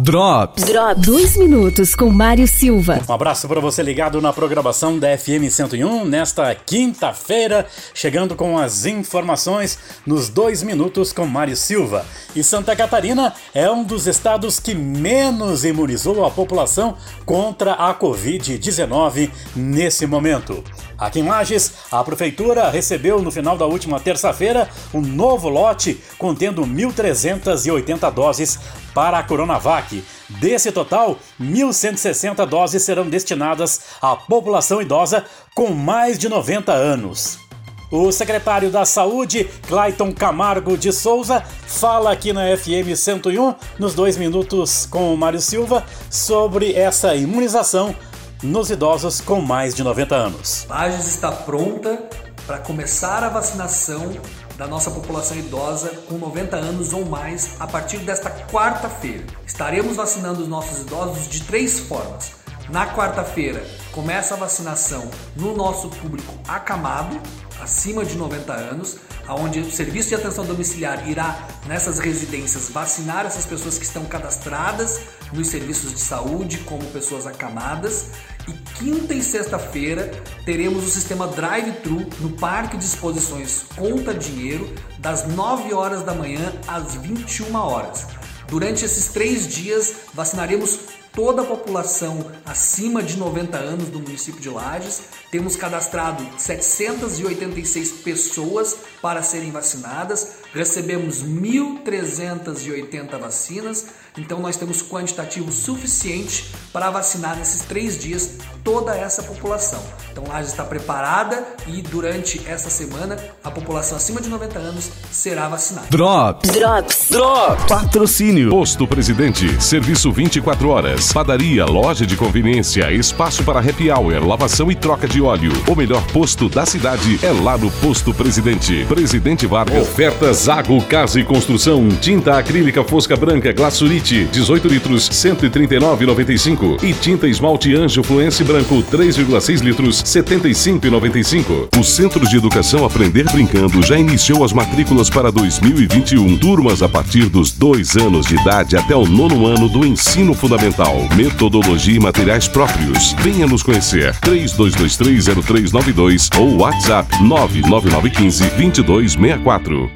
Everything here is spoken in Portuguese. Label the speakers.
Speaker 1: Drops.
Speaker 2: Drops. Dois minutos com Mário Silva.
Speaker 1: Um abraço para você ligado na programação da FM 101 nesta quinta-feira, chegando com as informações nos dois minutos com Mário Silva. E Santa Catarina é um dos estados que menos imunizou a população contra a Covid-19 nesse momento. Aqui em Lages, a prefeitura recebeu no final da última terça-feira um novo lote contendo 1.380 doses para a Coronavac. Desse total, 1.160 doses serão destinadas à população idosa com mais de 90 anos. O secretário da Saúde, Clayton Camargo de Souza, fala aqui na FM 101, nos dois minutos com o Mário Silva, sobre essa imunização nos idosos com mais de 90 anos.
Speaker 3: Lages está pronta para começar a vacinação da nossa população idosa com 90 anos ou mais a partir desta quarta-feira. Estaremos vacinando os nossos idosos de três formas. Na quarta-feira, começa a vacinação no nosso público acamado, acima de 90 anos, onde o Serviço de Atenção Domiciliar irá nessas residências vacinar essas pessoas que estão cadastradas nos serviços de saúde como pessoas acamadas. Quinta e sexta-feira teremos o sistema drive-thru no Parque de Exposições Conta Dinheiro, das 9 horas da manhã às 21 horas. Durante esses três dias, vacinaremos toda a população acima de 90 anos do município de Lages. Temos cadastrado 786 pessoas para serem vacinadas, recebemos 1.380 vacinas, então nós temos quantitativo suficiente para vacinar nesses três dias toda essa população. Então Lages está preparada e durante essa semana a população acima de 90 anos será vacinada.
Speaker 1: Drops.
Speaker 2: Drops.
Speaker 1: Drops.
Speaker 4: Patrocínio. Posto Presidente. Serviço 24 horas. Padaria, loja de conveniência, espaço para happy hour, lavação e troca de óleo. O melhor posto da cidade é lá no Posto Presidente. Presidente Vargas. Oferta Zago Casa e Construção. Tinta acrílica fosca branca Glazurite, 18 litros, 139,95. E tinta esmalte Anjo Fluence Branco, 3,6 litros, 75,95. O Centro de Educação Aprender Brincando já iniciou as matrículas para 2021. Turmas a partir dos dois anos de idade até o nono ano do ensino fundamental. Metodologia e materiais próprios. Venha nos conhecer. 32230392 ou WhatsApp 99915 2264.